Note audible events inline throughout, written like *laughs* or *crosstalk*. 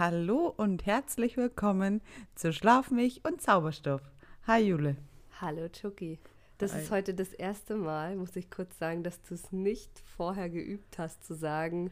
Hallo und herzlich willkommen zu Schlaf mich und Zauberstoff. Hi Jule. Hallo Chucky. Das Hi. ist heute das erste Mal, muss ich kurz sagen, dass du es nicht vorher geübt hast zu sagen,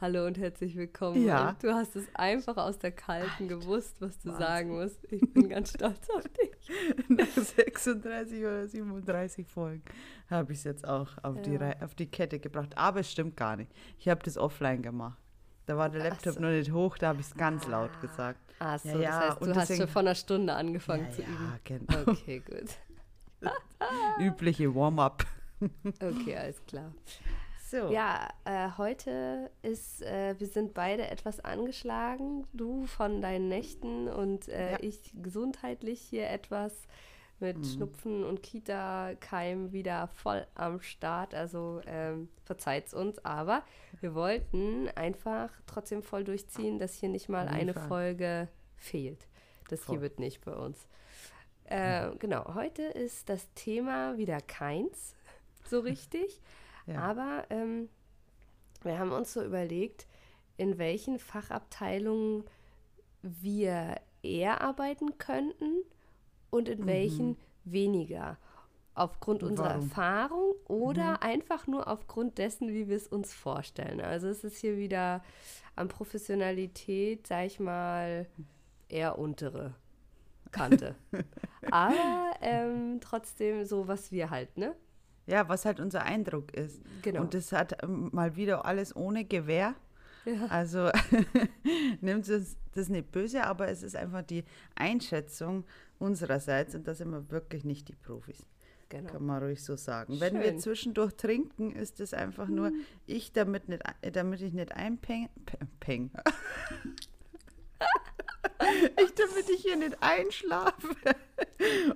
Hallo und herzlich willkommen. Ja. Und du hast es einfach aus der Kalten Alter, gewusst, was du Wahnsinn. sagen musst. Ich bin ganz *laughs* stolz auf dich. Nach 36 oder 37 Folgen habe ich es jetzt auch auf, ja. die, auf die Kette gebracht. Aber es stimmt gar nicht. Ich habe das offline gemacht. Da war der Laptop so. noch nicht hoch, da habe ich es ganz laut ah. gesagt. Ach so, ja, ja. das heißt, du und hast schon vor einer Stunde angefangen ja, zu üben. Ja, genau. Okay, gut. *laughs* Übliche Warm-up. Okay, alles klar. So. Ja, äh, heute ist, äh, wir sind beide etwas angeschlagen. Du von deinen Nächten und äh, ja. ich gesundheitlich hier etwas mit mhm. Schnupfen und Kita-Keim wieder voll am Start. Also ähm, verzeiht's uns, aber wir wollten einfach trotzdem voll durchziehen, dass hier nicht mal eine Folge fehlt. Das voll. hier wird nicht bei uns. Äh, mhm. Genau, heute ist das Thema wieder keins so *laughs* richtig. Ja. Aber ähm, wir haben uns so überlegt, in welchen Fachabteilungen wir eher arbeiten könnten und in mhm. welchen weniger. Aufgrund unserer Warum? Erfahrung oder mhm. einfach nur aufgrund dessen, wie wir es uns vorstellen. Also es ist hier wieder an Professionalität, sag ich mal, eher untere Kante. *laughs* Aber ähm, trotzdem so, was wir halt, ne? Ja, was halt unser Eindruck ist. Genau. Und das hat ähm, mal wieder alles ohne Gewehr. Ja. Also *laughs* nimmt es das nicht böse, aber es ist einfach die Einschätzung unsererseits und da sind wir wirklich nicht die Profis. Genau. Kann man ruhig so sagen. Schön. Wenn wir zwischendurch trinken, ist es einfach nur hm. ich, damit, nicht, damit ich nicht einpeng. Peng. *laughs* ich, damit ich hier nicht einschlafe.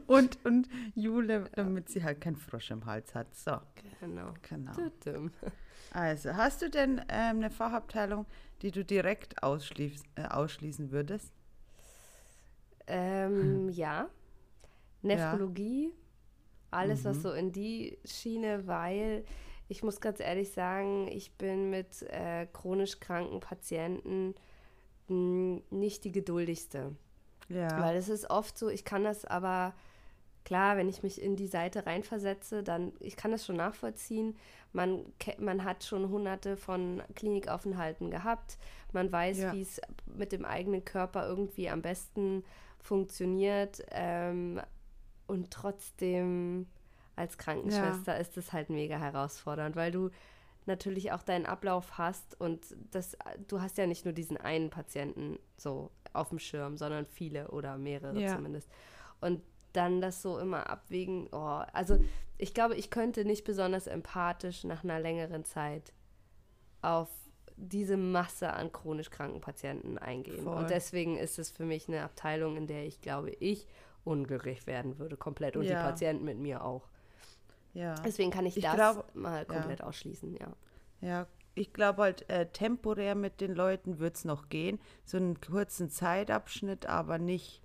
Und, und Jule, damit sie halt keinen Frosch im Hals hat. So. Genau. genau. Also, hast du denn ähm, eine Fachabteilung, die du direkt ausschließ, äh, ausschließen würdest? Ähm, ja. Nephrologie, ja. alles, mhm. was so in die Schiene, weil ich muss ganz ehrlich sagen, ich bin mit äh, chronisch kranken Patienten nicht die geduldigste. Ja. Weil es ist oft so, ich kann das aber, klar, wenn ich mich in die Seite reinversetze, dann, ich kann das schon nachvollziehen. Man, man hat schon hunderte von Klinikaufenthalten gehabt. Man weiß, ja. wie es mit dem eigenen Körper irgendwie am besten funktioniert. Ähm, und trotzdem als Krankenschwester ja. ist es halt mega herausfordernd, weil du natürlich auch deinen Ablauf hast und das, du hast ja nicht nur diesen einen Patienten so auf dem Schirm, sondern viele oder mehrere ja. zumindest. Und dann das so immer abwägen, oh, also ich glaube, ich könnte nicht besonders empathisch nach einer längeren Zeit auf diese Masse an chronisch kranken Patienten eingehen. Voll. Und deswegen ist es für mich eine Abteilung, in der ich glaube, ich unglücklich werden würde, komplett. Und ja. die Patienten mit mir auch. Ja. Deswegen kann ich, ich das glaub, mal komplett ja. ausschließen, ja. Ja, ich glaube halt, äh, temporär mit den Leuten wird es noch gehen. So einen kurzen Zeitabschnitt, aber nicht,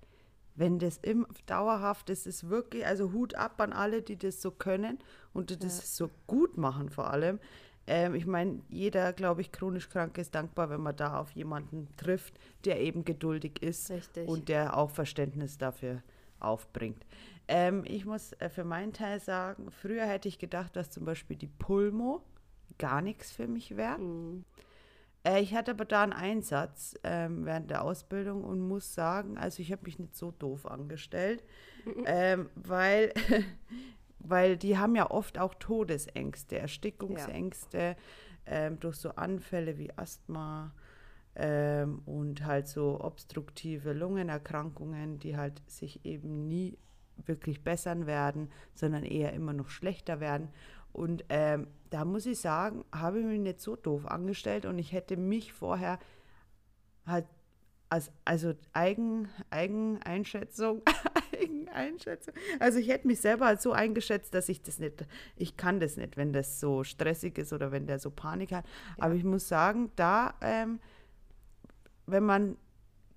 wenn das im, dauerhaft ist, ist wirklich, also Hut ab an alle, die das so können und die das ja. so gut machen vor allem. Ähm, ich meine, jeder, glaube ich, chronisch krank ist dankbar, wenn man da auf jemanden trifft, der eben geduldig ist Richtig. und der auch Verständnis dafür aufbringt. Ähm, ich muss äh, für meinen Teil sagen, früher hätte ich gedacht, dass zum Beispiel die Pulmo gar nichts für mich wäre. Mhm. Äh, ich hatte aber da einen Einsatz ähm, während der Ausbildung und muss sagen, also ich habe mich nicht so doof angestellt, mhm. *laughs* ähm, weil, *laughs* weil die haben ja oft auch Todesängste, Erstickungsängste ja. ähm, durch so Anfälle wie Asthma ähm, und halt so obstruktive Lungenerkrankungen, die halt sich eben nie wirklich bessern werden, sondern eher immer noch schlechter werden. Und ähm, da muss ich sagen, habe ich mich nicht so doof angestellt und ich hätte mich vorher halt als, also Eigen, Eigeneinschätzung, *laughs* Eigeneinschätzung. Also ich hätte mich selber halt so eingeschätzt, dass ich das nicht, ich kann das nicht, wenn das so stressig ist oder wenn der so Panik hat. Ja. Aber ich muss sagen, da, ähm, wenn man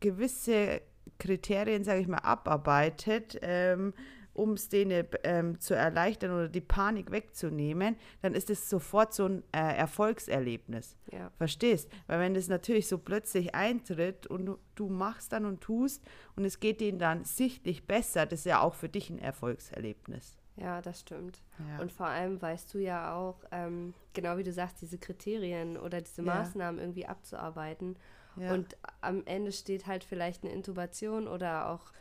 gewisse Kriterien, sage ich mal, abarbeitet, ähm, um es denen ähm, zu erleichtern oder die Panik wegzunehmen, dann ist es sofort so ein äh, Erfolgserlebnis. Ja. Verstehst? Weil wenn das natürlich so plötzlich eintritt und du, machst dann und tust und es geht denen dann sichtlich besser, das ist ja auch für dich ein Erfolgserlebnis. Ja, das stimmt. Ja. Und vor allem weißt du ja auch, ähm, genau wie du sagst, diese Kriterien oder diese Maßnahmen ja. irgendwie abzuarbeiten. Ja. Und am Ende steht halt vielleicht eine Intubation oder auch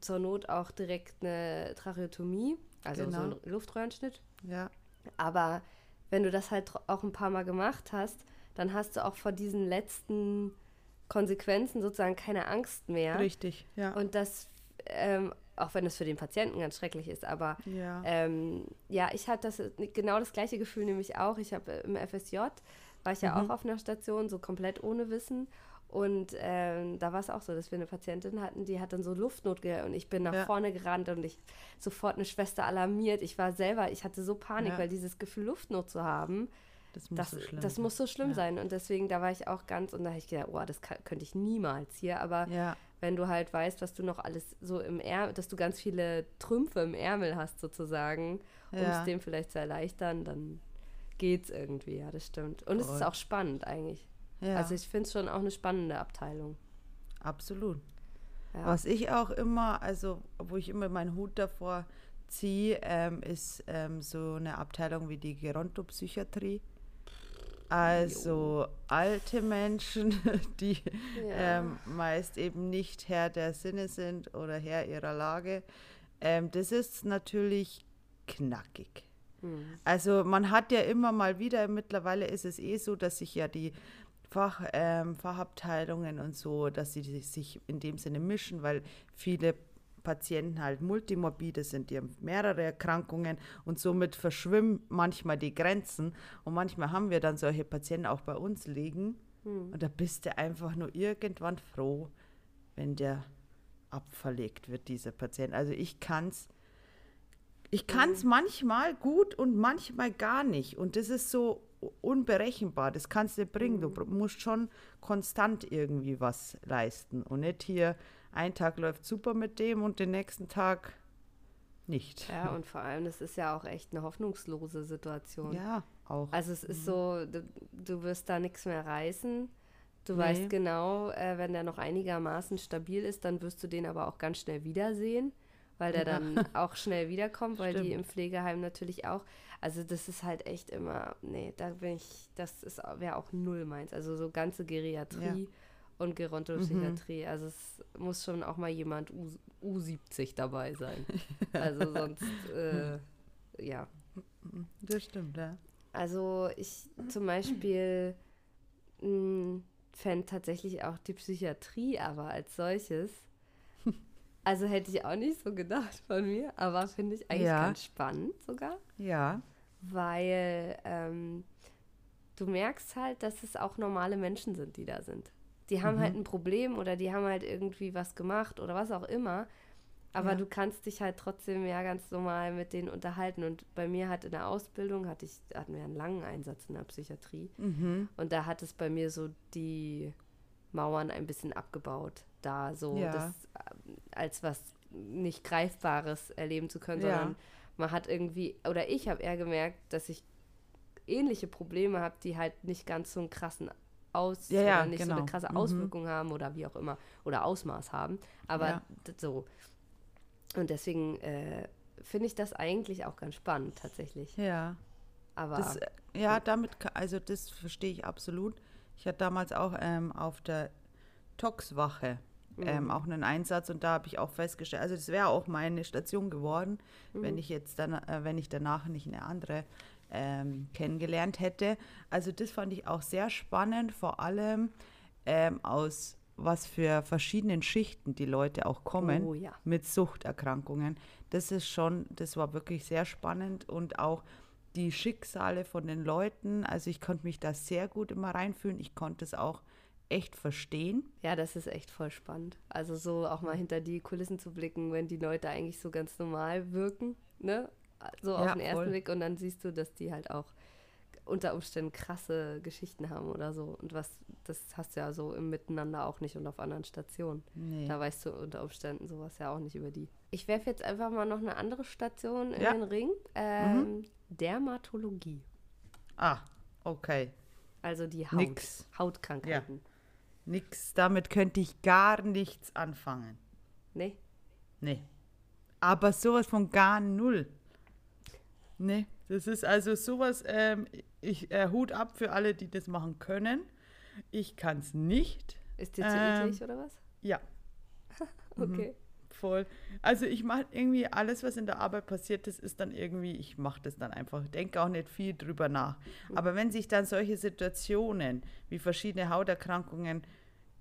zur Not auch direkt eine Tracheotomie, also genau. so ein Luftröhrenschnitt. Ja. Aber wenn du das halt auch ein paar Mal gemacht hast, dann hast du auch vor diesen letzten Konsequenzen sozusagen keine Angst mehr. Richtig, ja. Und das, ähm, auch wenn es für den Patienten ganz schrecklich ist, aber ja, ähm, ja ich hatte das genau das gleiche Gefühl nämlich auch. Ich habe im FSJ war ich ja mhm. auch auf einer Station, so komplett ohne Wissen. Und ähm, da war es auch so, dass wir eine Patientin hatten, die hat dann so Luftnot gehört und ich bin nach ja. vorne gerannt und ich sofort eine Schwester alarmiert. Ich war selber, ich hatte so Panik, ja. weil dieses Gefühl Luftnot zu haben, das muss das, so schlimm, das muss so schlimm ja. sein. Und deswegen, da war ich auch ganz, und da habe ich gedacht, oh, das kann, könnte ich niemals hier. Aber wenn du halt weißt, was du noch alles so im Ärmel, dass du ganz viele Trümpfe im Ärmel hast sozusagen, um es dem vielleicht zu erleichtern, dann geht's irgendwie, ja, das stimmt. Und es ist auch spannend eigentlich. Ja. Also ich finde es schon auch eine spannende Abteilung. Absolut. Ja. Was ich auch immer, also wo ich immer meinen Hut davor ziehe, ähm, ist ähm, so eine Abteilung wie die Gerontopsychiatrie. Also jo. alte Menschen, *laughs* die ja. ähm, meist eben nicht Herr der Sinne sind oder Herr ihrer Lage. Ähm, das ist natürlich knackig. Mhm. Also man hat ja immer mal wieder, mittlerweile ist es eh so, dass sich ja die Fach, ähm, Fachabteilungen und so, dass sie sich in dem Sinne mischen, weil viele Patienten halt multimorbide sind, die haben mehrere Erkrankungen und somit verschwimmen manchmal die Grenzen. Und manchmal haben wir dann solche Patienten auch bei uns liegen. Hm. Und da bist du einfach nur irgendwann froh, wenn der abverlegt wird, dieser Patient. Also ich kann es ich kann es manchmal gut und manchmal gar nicht. Und das ist so unberechenbar. Das kannst du bringen. Du mhm. musst schon konstant irgendwie was leisten. Und nicht hier, ein Tag läuft super mit dem und den nächsten Tag nicht. Ja, und vor allem, das ist ja auch echt eine hoffnungslose Situation. Ja, auch. Also es ist mhm. so, du, du wirst da nichts mehr reißen. Du nee. weißt genau, äh, wenn der noch einigermaßen stabil ist, dann wirst du den aber auch ganz schnell wiedersehen weil der dann auch schnell wiederkommt, weil Stimmt. die im Pflegeheim natürlich auch. Also das ist halt echt immer, nee, da bin ich, das wäre auch null meins. Also so ganze Geriatrie ja. und Gerontopsychiatrie. Mhm. Also es muss schon auch mal jemand U, U70 dabei sein. also *laughs* sonst, äh, ja. Das stimmt, ja. Also ich zum Beispiel hm, fände tatsächlich auch die Psychiatrie aber als solches also hätte ich auch nicht so gedacht von mir, aber finde ich eigentlich ja. ganz spannend sogar. Ja. Weil ähm, du merkst halt, dass es auch normale Menschen sind, die da sind. Die haben mhm. halt ein Problem oder die haben halt irgendwie was gemacht oder was auch immer. Aber ja. du kannst dich halt trotzdem ja ganz normal mit denen unterhalten. Und bei mir hat in der Ausbildung hatte ich, hatten wir einen langen Einsatz in der Psychiatrie. Mhm. Und da hat es bei mir so die Mauern ein bisschen abgebaut, da so ja. das ähm, als was nicht Greifbares erleben zu können, sondern ja. man hat irgendwie, oder ich habe eher gemerkt, dass ich ähnliche Probleme habe, die halt nicht ganz so einen krassen Aus ja, oder nicht genau. so eine genau. krasse mhm. Auswirkung mhm. haben oder wie auch immer oder Ausmaß haben. Aber so. Und deswegen äh, finde ich das eigentlich auch ganz spannend tatsächlich. Ja. Aber das, äh, ja, damit, also das verstehe ich absolut. Ich hatte damals auch ähm, auf der Toxwache ähm, mhm. auch einen Einsatz und da habe ich auch festgestellt, also das wäre auch meine Station geworden, mhm. wenn ich jetzt dann, äh, wenn ich danach nicht eine andere ähm, kennengelernt hätte. Also das fand ich auch sehr spannend, vor allem ähm, aus was für verschiedenen Schichten die Leute auch kommen oh, ja. mit Suchterkrankungen. Das ist schon, das war wirklich sehr spannend und auch die Schicksale von den Leuten. Also ich konnte mich da sehr gut immer reinfühlen. Ich konnte es auch echt verstehen. Ja, das ist echt voll spannend. Also so auch mal hinter die Kulissen zu blicken, wenn die Leute eigentlich so ganz normal wirken, ne? So auf ja, den ersten voll. Blick und dann siehst du, dass die halt auch unter Umständen krasse Geschichten haben oder so. Und was, das hast du ja so im Miteinander auch nicht und auf anderen Stationen. Nee. Da weißt du unter Umständen sowas ja auch nicht über die. Ich werfe jetzt einfach mal noch eine andere Station in ja. den Ring. Ähm, mhm. Dermatologie. Ah, okay. Also die Haut. Nix. Hautkrankheiten. Ja. Nix, damit könnte ich gar nichts anfangen. Nee? Nee. Aber sowas von gar null. Nee, das ist also sowas, ähm, ich äh, Hut ab für alle, die das machen können. Ich kann es nicht. Ist dir zu ähm, eklig oder was? Ja. *laughs* okay. Mhm, voll. Also ich mache irgendwie alles, was in der Arbeit passiert, das ist dann irgendwie, ich mache das dann einfach. Denke auch nicht viel drüber nach. Mhm. Aber wenn sich dann solche Situationen wie verschiedene Hauterkrankungen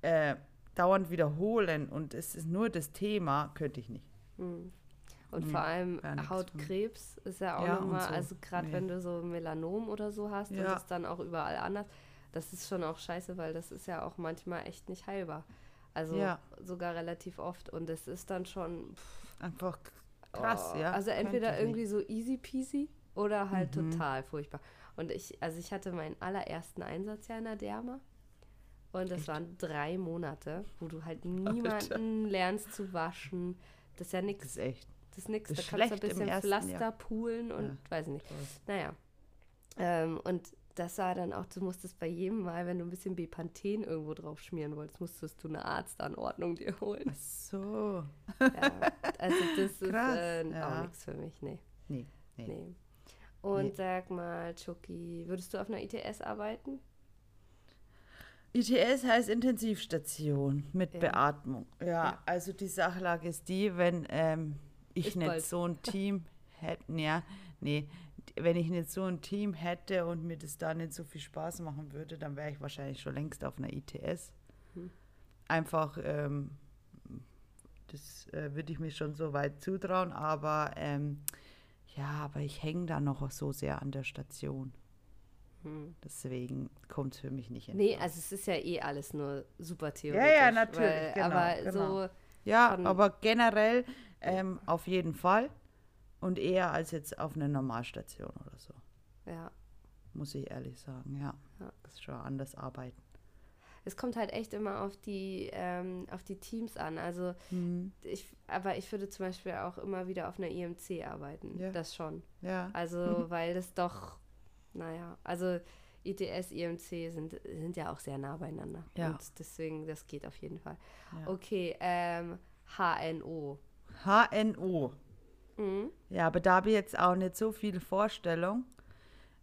äh, dauernd wiederholen und es ist nur das Thema, könnte ich nicht. Mhm. Und vor allem Hautkrebs ist ja auch ja, nochmal, so. also gerade nee. wenn du so Melanom oder so hast ja. und das dann auch überall anders, das ist schon auch scheiße, weil das ist ja auch manchmal echt nicht heilbar. Also ja. sogar relativ oft. Und es ist dann schon pff, einfach krass, oh, ja. Also entweder irgendwie so easy peasy oder halt mhm. total furchtbar. Und ich, also ich hatte meinen allerersten Einsatz ja in der Derma. Und das echt? waren drei Monate, wo du halt *laughs* niemanden Alter. lernst zu waschen. Das ist ja nichts. Das ist echt. Das ist nichts. Da kannst du ein bisschen Pflaster Jahr. poolen und ja. weiß nicht. Naja. Ähm, und das war dann auch, du musstest bei jedem Mal, wenn du ein bisschen Bepanthen irgendwo drauf schmieren wolltest, musstest du eine Arztanordnung dir holen. Ach so. Ja, also das Krass, ist äh, ja. auch nichts für mich, nee. Nee. Nee. nee. Und nee. sag mal, Chucky, würdest du auf einer ITS arbeiten? ITS heißt Intensivstation mit ja. Beatmung. Ja, ja, also die Sachlage ist die, wenn ähm, ich ist nicht bald. so ein *laughs* Team hätte, ja, nee, wenn ich nicht so ein Team hätte und mir das da nicht so viel Spaß machen würde, dann wäre ich wahrscheinlich schon längst auf einer ITS. Hm. Einfach, ähm, das äh, würde ich mir schon so weit zutrauen, aber ähm, ja, aber ich hänge da noch so sehr an der Station. Hm. Deswegen kommt es für mich nicht in. Nee, also es ist ja eh alles nur super theoretisch. Ja, ja, natürlich. Weil, genau, aber genau. so. Ja, aber generell ähm, auf jeden Fall. Und eher als jetzt auf einer Normalstation oder so. Ja. Muss ich ehrlich sagen, ja. ja. Das ist schon anders arbeiten. Es kommt halt echt immer auf die, ähm, auf die Teams an. Also mhm. ich, aber ich würde zum Beispiel auch immer wieder auf einer IMC arbeiten. Ja. Das schon. Ja. Also, *laughs* weil das doch, naja, also ITS, IMC sind, sind ja auch sehr nah beieinander. Ja. Und deswegen, das geht auf jeden Fall. Ja. Okay, ähm, HNO. HNO. Mhm. Ja, aber da habe ich jetzt auch nicht so viel Vorstellung.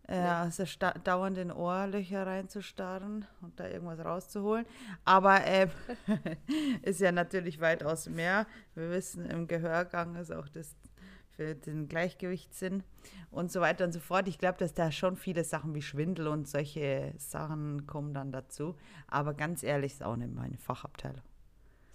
Äh, ja. Also dauernd in Ohrlöcher reinzustarren und da irgendwas rauszuholen. Aber äh, *laughs* ist ja natürlich weitaus mehr. Wir wissen, im Gehörgang ist auch das für den Gleichgewichtssinn und so weiter und so fort. Ich glaube, dass da schon viele Sachen wie Schwindel und solche Sachen kommen dann dazu. Aber ganz ehrlich, ist auch nicht meine Fachabteilung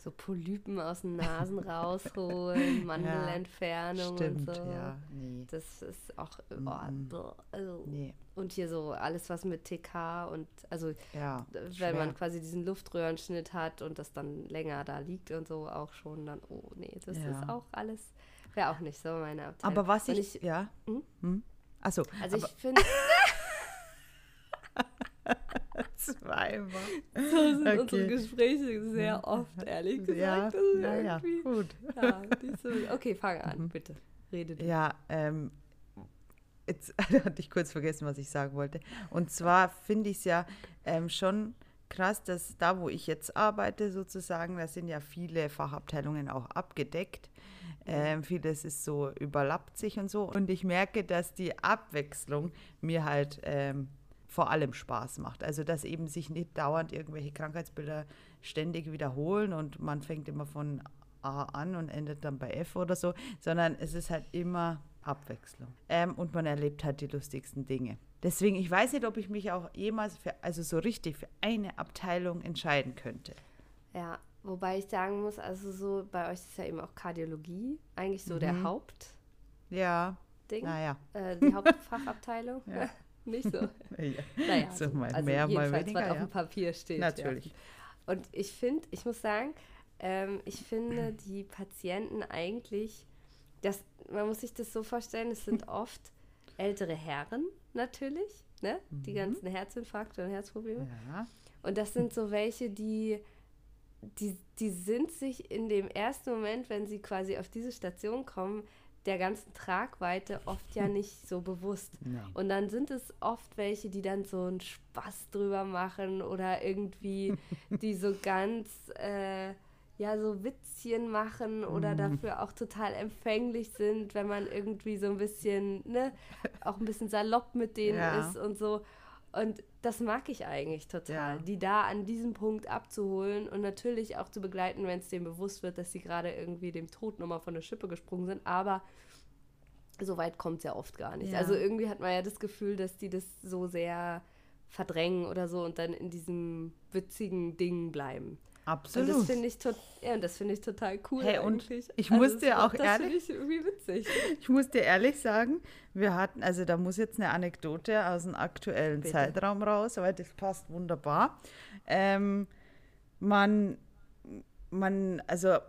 so Polypen aus den Nasen rausholen, *laughs* Mandelentfernung ja, und so. Ja, nee. Das ist auch oh, mm -mm. nee. und hier so alles was mit TK und also ja, wenn schwer. man quasi diesen Luftröhrenschnitt hat und das dann länger da liegt und so auch schon dann oh nee, das ja. ist auch alles wäre auch nicht so meine Abteilung. Aber was ich, ich, ja hm? Hm? Achso. Also ich finde *laughs* *laughs* Zweimal. So sind okay. unsere Gespräche sehr oft, ehrlich gesagt. Ja, naja, gut. Ja, so, okay, fang an, mhm. bitte. Rede du. Ja, ähm, jetzt *laughs* hatte ich kurz vergessen, was ich sagen wollte. Und zwar finde ich es ja ähm, schon krass, dass da, wo ich jetzt arbeite, sozusagen, da sind ja viele Fachabteilungen auch abgedeckt. Ähm, vieles ist so, überlappt sich und so. Und ich merke, dass die Abwechslung mir halt ähm, vor allem Spaß macht. Also dass eben sich nicht dauernd irgendwelche Krankheitsbilder ständig wiederholen und man fängt immer von A an und endet dann bei F oder so, sondern es ist halt immer Abwechslung. Ähm, und man erlebt halt die lustigsten Dinge. Deswegen, ich weiß nicht, ob ich mich auch jemals für, also so richtig für eine Abteilung entscheiden könnte. Ja, wobei ich sagen muss, also so bei euch ist ja eben auch Kardiologie eigentlich so mhm. der Haupt. Ja. Ding. Naja. Äh, die Hauptfachabteilung. *laughs* ja. Nicht so. *laughs* ja. Naja, so mal also mehr, mal weniger. was ja. auf dem Papier steht. Natürlich. Ja. Und ich finde, ich muss sagen, ähm, ich finde *clears throat* die Patienten eigentlich, das, man muss sich das so vorstellen, es sind *laughs* oft ältere Herren natürlich, ne? Mhm. Die ganzen Herzinfarkte und Herzprobleme. Ja. Und das sind so welche, die, die, die sind sich in dem ersten Moment, wenn sie quasi auf diese Station kommen, der ganzen Tragweite oft ja nicht so bewusst. *laughs* Nein. Und dann sind es oft welche, die dann so einen Spaß drüber machen oder irgendwie, *laughs* die so ganz, äh, ja, so Witzchen machen oder mm. dafür auch total empfänglich sind, wenn man irgendwie so ein bisschen, ne, auch ein bisschen salopp mit denen ja. ist und so. Und das mag ich eigentlich total, ja. die da an diesem Punkt abzuholen und natürlich auch zu begleiten, wenn es denen bewusst wird, dass sie gerade irgendwie dem Tod nochmal von der Schippe gesprungen sind. Aber so weit kommt es ja oft gar nicht. Ja. Also irgendwie hat man ja das Gefühl, dass die das so sehr verdrängen oder so und dann in diesem witzigen Ding bleiben. Absolut. Und das finde ich, ja, das find ich total cool hey, und Ich also muss dir auch das ehrlich, ich irgendwie witzig. *laughs* Ich muss dir ehrlich sagen, wir hatten, also da muss jetzt eine Anekdote aus dem aktuellen Bitte. Zeitraum raus, weil das passt wunderbar. Ähm, man, man, also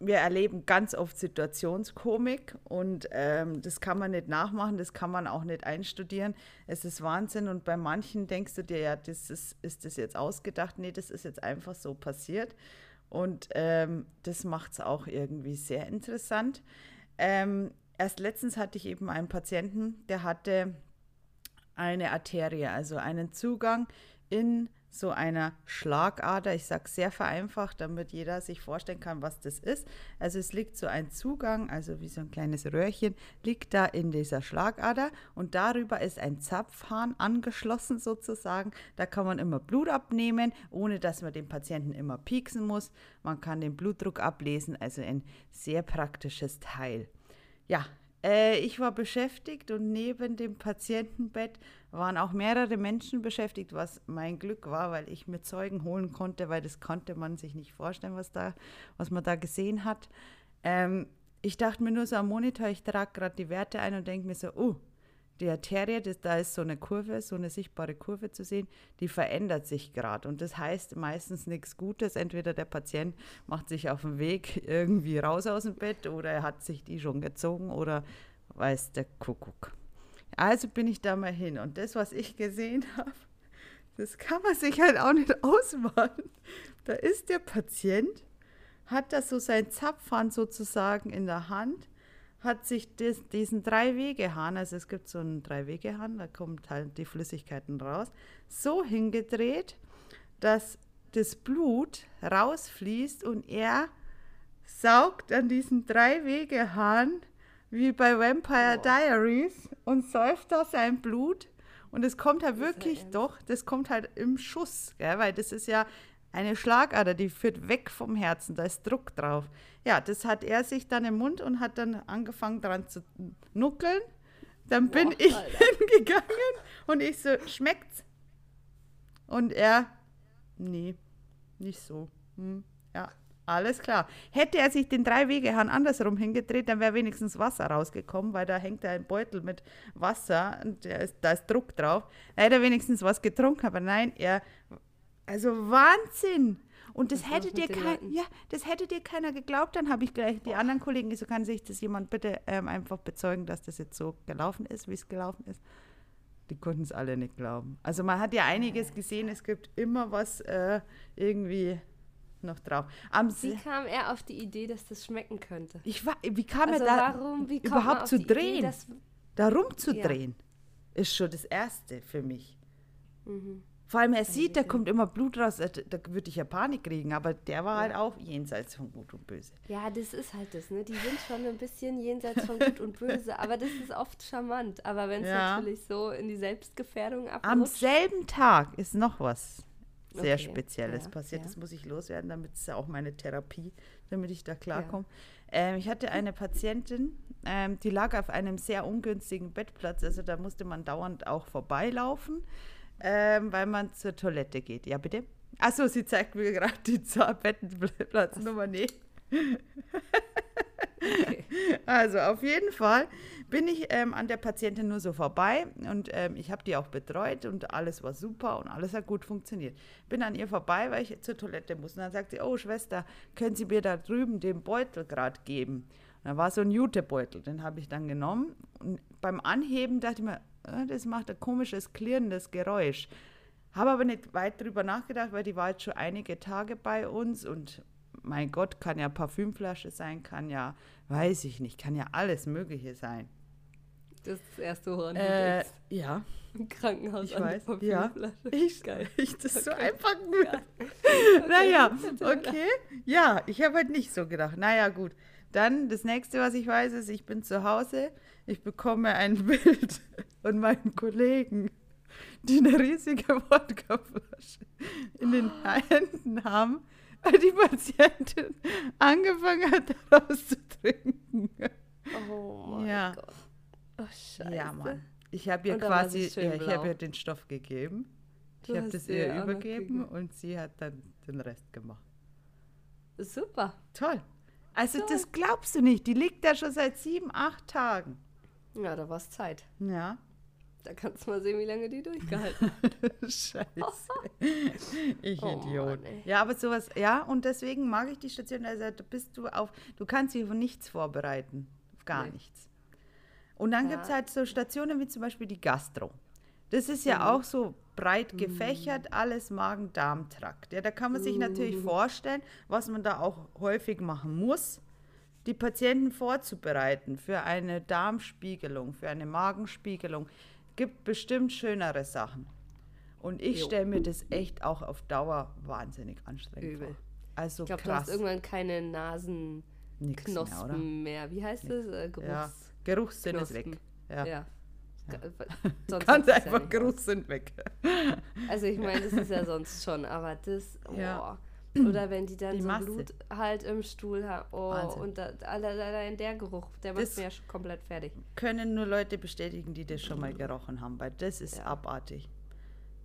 wir erleben ganz oft Situationskomik und ähm, das kann man nicht nachmachen, das kann man auch nicht einstudieren. Es ist Wahnsinn und bei manchen denkst du dir, ja, das ist, ist das jetzt ausgedacht? Nee, das ist jetzt einfach so passiert und ähm, das macht es auch irgendwie sehr interessant. Ähm, erst letztens hatte ich eben einen Patienten, der hatte eine Arterie, also einen Zugang in so einer Schlagader. Ich sage sehr vereinfacht, damit jeder sich vorstellen kann, was das ist. Also es liegt so ein Zugang, also wie so ein kleines Röhrchen, liegt da in dieser Schlagader und darüber ist ein Zapfhahn angeschlossen sozusagen. Da kann man immer Blut abnehmen, ohne dass man den Patienten immer pieksen muss. Man kann den Blutdruck ablesen, also ein sehr praktisches Teil. Ja, äh, ich war beschäftigt und neben dem Patientenbett waren auch mehrere Menschen beschäftigt, was mein Glück war, weil ich mir Zeugen holen konnte, weil das konnte man sich nicht vorstellen, was, da, was man da gesehen hat. Ähm, ich dachte mir nur so am Monitor, ich trage gerade die Werte ein und denke mir so, oh, die Arterie, das, da ist so eine Kurve, so eine sichtbare Kurve zu sehen, die verändert sich gerade. Und das heißt meistens nichts Gutes. Entweder der Patient macht sich auf den Weg irgendwie raus aus dem Bett oder er hat sich die schon gezogen oder weiß der Kuckuck. Also bin ich da mal hin. Und das, was ich gesehen *laughs* habe, das kann man sich halt auch nicht *laughs* ausmalen. Da ist der Patient, hat da so sein Zapfhahn sozusagen in der Hand hat sich des, diesen Drei-Wege-Hahn, also es gibt so einen Drei-Wege-Hahn, da kommt halt die Flüssigkeiten raus, so hingedreht, dass das Blut rausfließt und er saugt an diesen Drei-Wege-Hahn wie bei Vampire oh. Diaries und säuft da sein Blut. Und es kommt halt wirklich doch, das kommt halt im Schuss, gell? weil das ist ja eine Schlagader, die führt weg vom Herzen, da ist Druck drauf. Ja, das hat er sich dann im Mund und hat dann angefangen dran zu nuckeln. Dann bin Boah, ich *laughs* hingegangen und ich so, schmeckt's? Und er, nee, nicht so. Hm, ja, alles klar. Hätte er sich den Drei-Wege-Hahn andersrum hingedreht, dann wäre wenigstens Wasser rausgekommen, weil da hängt ein Beutel mit Wasser und ist, da ist Druck drauf. Er hätte wenigstens was getrunken, aber nein, er also Wahnsinn. Und das, das hätte dir kein, ja, das hätte dir keiner geglaubt. Dann habe ich gleich die anderen Kollegen, so kann sich das jemand bitte ähm, einfach bezeugen, dass das jetzt so gelaufen ist, wie es gelaufen ist. Die konnten es alle nicht glauben. Also man hat ja einiges gesehen. Es gibt immer was äh, irgendwie noch drauf. Am wie kam er auf die Idee, dass das schmecken könnte? Ich war, wie kam also er da warum, überhaupt zu drehen? Idee, da rumzudrehen ja. ist schon das Erste für mich. Mhm. Vor allem, er sieht, da kommt immer Blut raus, da, da würde ich ja Panik kriegen, aber der war halt auch jenseits von Gut und Böse. Ja, das ist halt das, ne? Die sind schon ein bisschen jenseits von Gut und Böse, aber das ist oft charmant. Aber wenn es ja. natürlich so in die Selbstgefährdung abrutscht. Am selben Tag ist noch was sehr okay. Spezielles ja, passiert. Ja. Das muss ich loswerden, damit ist ja auch meine Therapie, damit ich da klarkomme. Ja. Ähm, ich hatte eine Patientin, ähm, die lag auf einem sehr ungünstigen Bettplatz, also da musste man dauernd auch vorbeilaufen ähm, weil man zur Toilette geht. Ja, bitte? Achso, sie zeigt mir gerade die Bettenplatznummer. Nee. Okay. *laughs* Also auf jeden Fall bin ich ähm, an der Patientin nur so vorbei und ähm, ich habe die auch betreut und alles war super und alles hat gut funktioniert. Bin an ihr vorbei, weil ich zur Toilette muss. Und dann sagt sie, oh Schwester, können Sie mir da drüben den Beutel gerade geben? Und da war so ein Jutebeutel, den habe ich dann genommen Und beim Anheben dachte ich mir, das macht ein komisches, klirrendes Geräusch. Habe aber nicht weit drüber nachgedacht, weil die war jetzt schon einige Tage bei uns und mein Gott, kann ja Parfümflasche sein, kann ja, weiß ich nicht, kann ja alles Mögliche sein. Das ist das erste, woran äh, Ja. Im Krankenhaus ich an weiß, Ja. Ich, Geil. *laughs* Ich das okay. so einpacken will. Okay. Naja, *laughs* okay. Ja, ich habe halt nicht so gedacht. Naja, gut. Dann das nächste, was ich weiß, ist, ich bin zu Hause, ich bekomme ein *laughs* Bild von meinen Kollegen, die eine riesige Wodkaflasche in den *gasps* Händen haben, weil die Patientin angefangen hat, daraus zu trinken. Oh mein ja. Gott. Oh, scheiße. Ja, Mann. Ich habe ihr quasi, ja, ich habe ihr den Stoff gegeben. Du ich habe das ihr übergeben und sie hat dann den Rest gemacht. Super. Toll. Also Toll. das glaubst du nicht. Die liegt da schon seit sieben, acht Tagen. Ja, da war es Zeit. Ja. Da kannst du mal sehen, wie lange die durchgehalten *laughs* hat. Scheiße. *laughs* ich oh, Idiot. Mann, ja, aber sowas, ja, und deswegen mag ich die Station, also da bist du auf, du kannst dich auf nichts vorbereiten. Auf gar nee. nichts. Und dann ja. gibt es halt so Stationen wie zum Beispiel die Gastro. Das ist ja mhm. auch so breit gefächert, mhm. alles Magen-Darm-Trakt. Ja, da kann man sich mhm. natürlich vorstellen, was man da auch häufig machen muss, die Patienten vorzubereiten für eine Darmspiegelung, für eine Magenspiegelung. Gibt bestimmt schönere Sachen. Und ich stelle mir das echt auch auf Dauer wahnsinnig anstrengend Übel. vor. Also ich glaube, du hast irgendwann keine Nasenknospen mehr, mehr, Wie heißt das? Äh, Geruchs ja. Geruchssinn ist weg. Ja. ja. Ja. Ganz *laughs* einfach, ja Geruchssinn weg. *laughs* Also ich meine, das ist ja *laughs* sonst schon, aber das, oh. ja. *clears throat* Oder wenn die dann die so Masse. Blut halt im Stuhl haben. Oh, Wahnsinn. und da, allein der Geruch, der macht mir ja schon komplett fertig. Können nur Leute bestätigen, die das schon mal gerochen haben, weil das ist ja. abartig.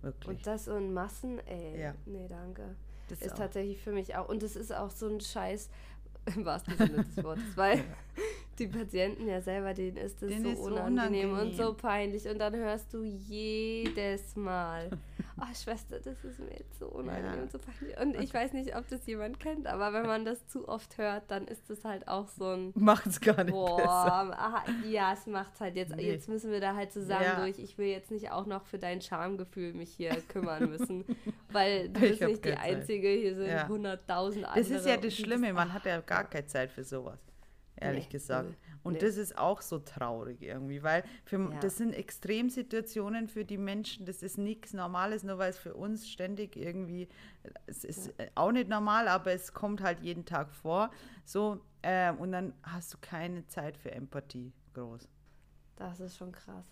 Wirklich. Und das so in Massen, ey. Ja. Nee, danke. Das ist auch. tatsächlich für mich auch. Und das ist auch so ein Scheiß, im wahrsten Sinne des Wortes, weil die Patienten ja selber, denen ist es so, so unangenehm, unangenehm, und so peinlich. Und dann hörst du jedes Mal, *laughs* oh Schwester, das ist mir jetzt so unangenehm ja. und so peinlich. Und ich weiß nicht, ob das jemand kennt, aber wenn man das zu oft hört, dann ist es halt auch so ein... Macht es gar nicht boah, besser. Aha, ja, es macht es halt jetzt. Nee. Jetzt müssen wir da halt zusammen ja. durch. Ich will jetzt nicht auch noch für dein Schamgefühl mich hier kümmern müssen, *laughs* weil du bist nicht die Zeit. Einzige, hier sind hunderttausend ja. andere. Das ist ja das Schlimme, man hat ja gar keine Zeit für sowas ehrlich nee, gesagt. Und nee. das ist auch so traurig irgendwie, weil für, ja. das sind Extremsituationen für die Menschen, das ist nichts Normales, nur weil es für uns ständig irgendwie, es ist ja. auch nicht normal, aber es kommt halt jeden Tag vor. So, äh, und dann hast du keine Zeit für Empathie groß. Das ist schon krass.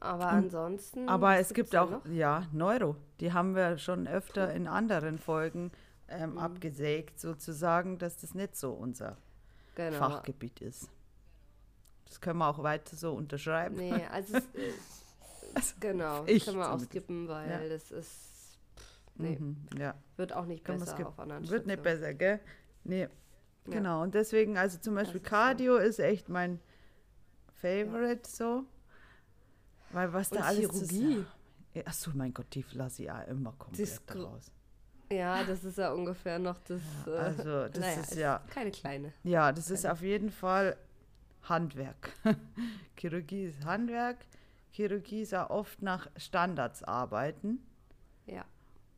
Aber ansonsten. Aber es gibt auch, ja, Neuro. Die haben wir schon öfter in anderen Folgen ähm, mhm. abgesägt, sozusagen, dass das nicht so unser genau. Fachgebiet ist. Das können wir auch weiter so unterschreiben. Nee, also, es, *laughs* also genau, *laughs* ich können wir auch skippen, weil ja. das ist nee, mhm, ja. wird auch nicht Kann besser auf anderen Wird nicht besser, gell? Nee. Ja. Genau, und deswegen, also zum Beispiel Cardio so. ist echt mein Favorite so. Weil was und da alles Chirurgie. Ist, Achso, mein Gott, die lasse ich ja immer komplett raus. Ja, das ist ja ungefähr noch das. Ja, äh, also, das naja, ist ja. Keine kleine. Ja, das ist auf jeden Fall Handwerk. *laughs* Chirurgie ist Handwerk. Chirurgie ist ja oft nach Standards arbeiten. Ja.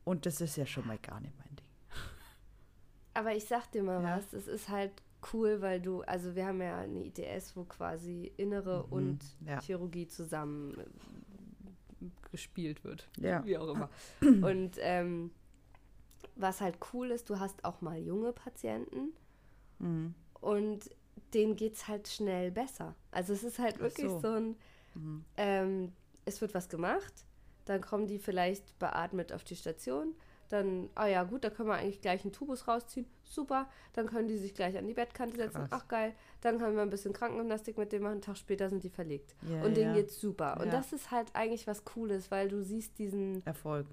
Und das ist ja schon mal gar nicht mein Ding. *laughs* Aber ich sag dir mal ja. was, es ist halt cool, weil du, also wir haben ja eine ITS, wo quasi Innere mhm, und ja. Chirurgie zusammen äh, gespielt wird. Ja. Wie auch immer. *clears throat* Und ähm, was halt cool ist, du hast auch mal junge Patienten mhm. und denen geht es halt schnell besser. Also es ist halt wirklich so. so, ein, mhm. ähm, es wird was gemacht, dann kommen die vielleicht beatmet auf die Station, dann, ah ja gut, da können wir eigentlich gleich einen Tubus rausziehen, super, dann können die sich gleich an die Bettkante setzen, Krass. ach geil, dann können wir ein bisschen Krankengymnastik mit dem machen, einen Tag später sind die verlegt. Ja, und denen ja. geht's super. Und das ist halt eigentlich was Cooles, weil du siehst diesen Erfolg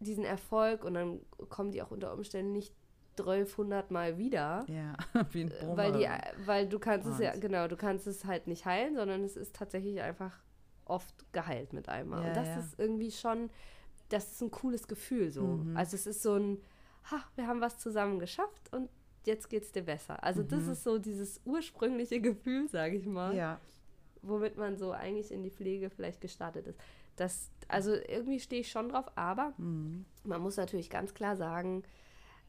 diesen Erfolg und dann kommen die auch unter Umständen nicht 1200 Mal wieder. Ja, *laughs* wie ein Boomer. Weil, die, weil du kannst Wahnsinn. es ja, genau, du kannst es halt nicht heilen, sondern es ist tatsächlich einfach oft geheilt mit einmal. Ja, und das ja. ist irgendwie schon, das ist ein cooles Gefühl so. Mhm. Also es ist so ein, ha, wir haben was zusammen geschafft und jetzt geht es dir besser. Also mhm. das ist so dieses ursprüngliche *laughs* Gefühl, sage ich mal. Ja. womit man so eigentlich in die Pflege vielleicht gestartet ist. Das, also irgendwie stehe ich schon drauf, aber mhm. man muss natürlich ganz klar sagen,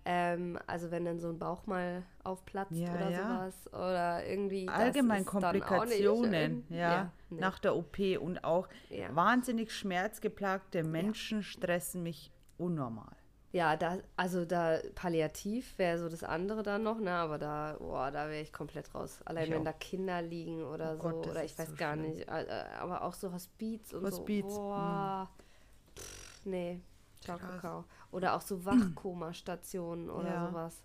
ähm, also wenn dann so ein Bauch mal aufplatzt ja, oder ja. sowas oder irgendwie allgemein Komplikationen, ja, ja nee. nach der OP und auch wahnsinnig schmerzgeplagte Menschen stressen mich unnormal. Ja, da, also da palliativ wäre so das andere dann noch, ne? Aber da, boah, da wäre ich komplett raus. Allein ich wenn auch. da Kinder liegen oder oh so, Gott, oder ich weiß so gar schlimm. nicht. Äh, aber auch so Hospiz und Hospiz. so. Boah. Mhm. Pff, nee, ciao, Kakao. Oder auch so Wachkoma-Stationen *clears throat* oder ja. sowas.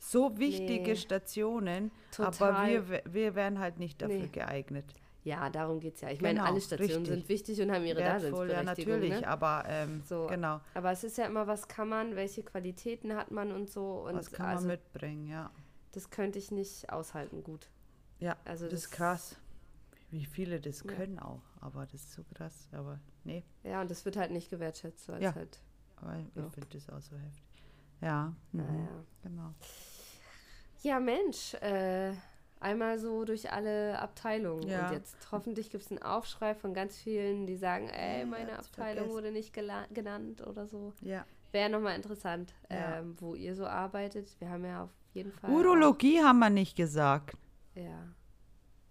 So wichtige nee. Stationen, Total. aber wir, wir wären halt nicht dafür nee. geeignet. Ja, darum geht es ja. Ich genau, meine, alle Stationen richtig. sind wichtig und haben ihre Wertvoll, Daseinsberechtigung. Ja, natürlich, ne? aber ähm, so, genau. Aber es ist ja immer, was kann man, welche Qualitäten hat man und so. Und was kann also, man mitbringen, ja. Das könnte ich nicht aushalten, gut. Ja, also das, das ist krass. Wie viele das ja. können auch, aber das ist so krass, aber nee. Ja, und das wird halt nicht gewertschätzt, weil ja. halt. Aber ich finde das auch so heftig. Ja, mhm. ja, genau. Ja, Mensch, äh, einmal so durch alle Abteilungen. Ja. Und jetzt hoffentlich gibt es einen Aufschrei von ganz vielen, die sagen, ey, meine Abteilung vergessen. wurde nicht genannt oder so. Ja. Wäre nochmal interessant, ja. ähm, wo ihr so arbeitet. Wir haben ja auf jeden Fall. Urologie haben wir nicht gesagt. Ja.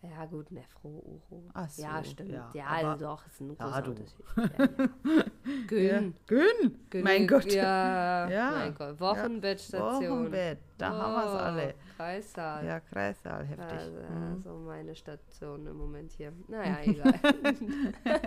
Ja, gut, Nephro, Uro. Ach so, ja, stimmt. Ja, ja also doch, ist ein großer ja, Unterschied. Ja. Gön. *laughs* Gön. Mein Gott. Ja, ja. mein Gott. Wochenbettstation. Wochenbett, da oh, haben wir es alle. Kreissaal. Ja, Kreissaal, heftig. Also, mhm. also meine Station im Moment hier. Naja, *laughs* egal. *laughs*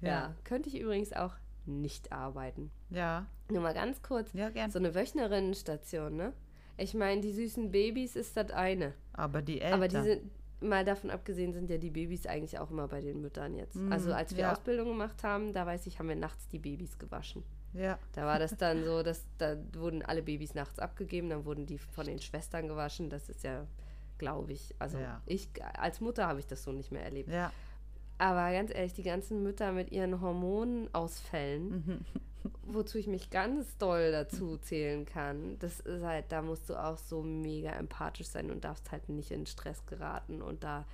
ja. könnte ich übrigens auch nicht arbeiten. Ja. Nur mal ganz kurz. Ja, gern. So eine Wöchnerinnenstation, ne? Ich meine, die süßen Babys ist das eine. Aber die Eltern. Aber die sind, mal davon abgesehen sind ja die Babys eigentlich auch immer bei den Müttern jetzt. Mm, also als wir ja. Ausbildung gemacht haben, da weiß ich, haben wir nachts die Babys gewaschen. Ja. Da war das dann so, dass da wurden alle Babys nachts abgegeben, dann wurden die von den Schwestern gewaschen. Das ist ja, glaube ich, also ja. ich als Mutter habe ich das so nicht mehr erlebt. Ja. Aber ganz ehrlich, die ganzen Mütter mit ihren Hormonausfällen, mhm. *laughs* wozu ich mich ganz doll dazu zählen kann, das ist halt, da musst du auch so mega empathisch sein und darfst halt nicht in Stress geraten und da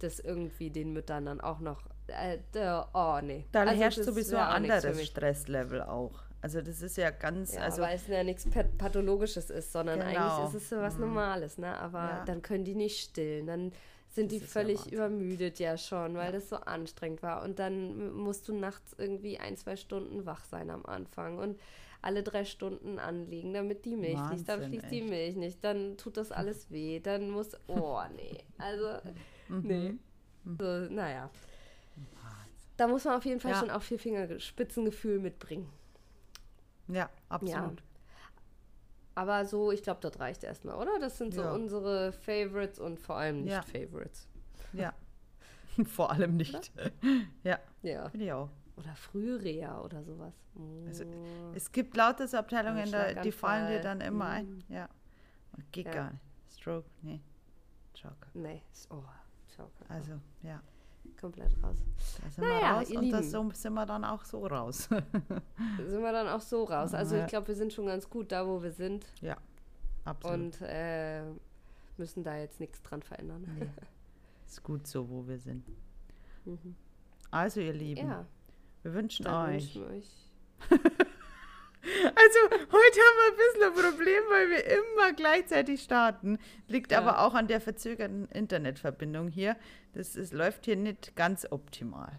das irgendwie den Müttern dann auch noch, äh, oh nee. Da also herrscht sowieso ein anderes Stresslevel auch. Also das ist ja ganz, ja, also weil es ja nichts Pathologisches ist, sondern genau. eigentlich ist es so was mhm. Normales, ne? Aber ja. dann können die nicht stillen, dann sind das die völlig ja übermüdet ja schon, weil das so anstrengend war. Und dann musst du nachts irgendwie ein, zwei Stunden wach sein am Anfang und alle drei Stunden anlegen, damit die Milch Wahnsinn, fließt. Dann fließt echt. die Milch nicht, dann tut das alles weh, dann muss, oh nee, also mhm. nee. Mhm. So, naja. Da muss man auf jeden Fall ja. schon auch viel Fingerspitzengefühl mitbringen. Ja, absolut. Aber so, ich glaube, das reicht erstmal, oder? Das sind so ja. unsere Favorites und vor allem nicht ja. Favorites. Ja. *laughs* vor allem nicht. *laughs* ja. Ja. Finde ich auch. Oder Frühreha oder sowas. Also, es gibt lauter Abteilungen, da, die fallen dir dann immer mhm. ein. Ja. Geht ja. gar nicht. Stroke, nee. Choke. Nee, oh, Choke. Also, ja komplett raus. Da sind naja, wir raus und das so sind wir dann auch so raus. *laughs* sind wir dann auch so raus. Also ich glaube, wir sind schon ganz gut da, wo wir sind. Ja, absolut. Und äh, müssen da jetzt nichts dran verändern. Nee. *laughs* Ist gut so, wo wir sind. Mhm. Also ihr Lieben, ja. wir wünschen dann euch. Wünschen euch *laughs* also heute haben wir ein bisschen ein Problem, weil wir immer gleichzeitig starten. Liegt ja. aber auch an der verzögerten Internetverbindung hier. Das ist, läuft hier nicht ganz optimal.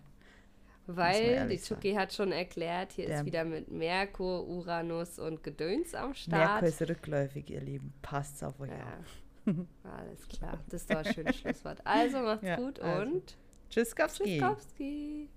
Weil die Chucky hat schon erklärt, hier der ist wieder mit Merkur, Uranus und Gedöns am Start. Merkur ist rückläufig, ihr Lieben. Passt auf euch ja. auf. *laughs* Alles klar. Das war ein schönes Schlusswort. Also macht's ja, gut also. und Tschüsskowski. Tschüsskowski.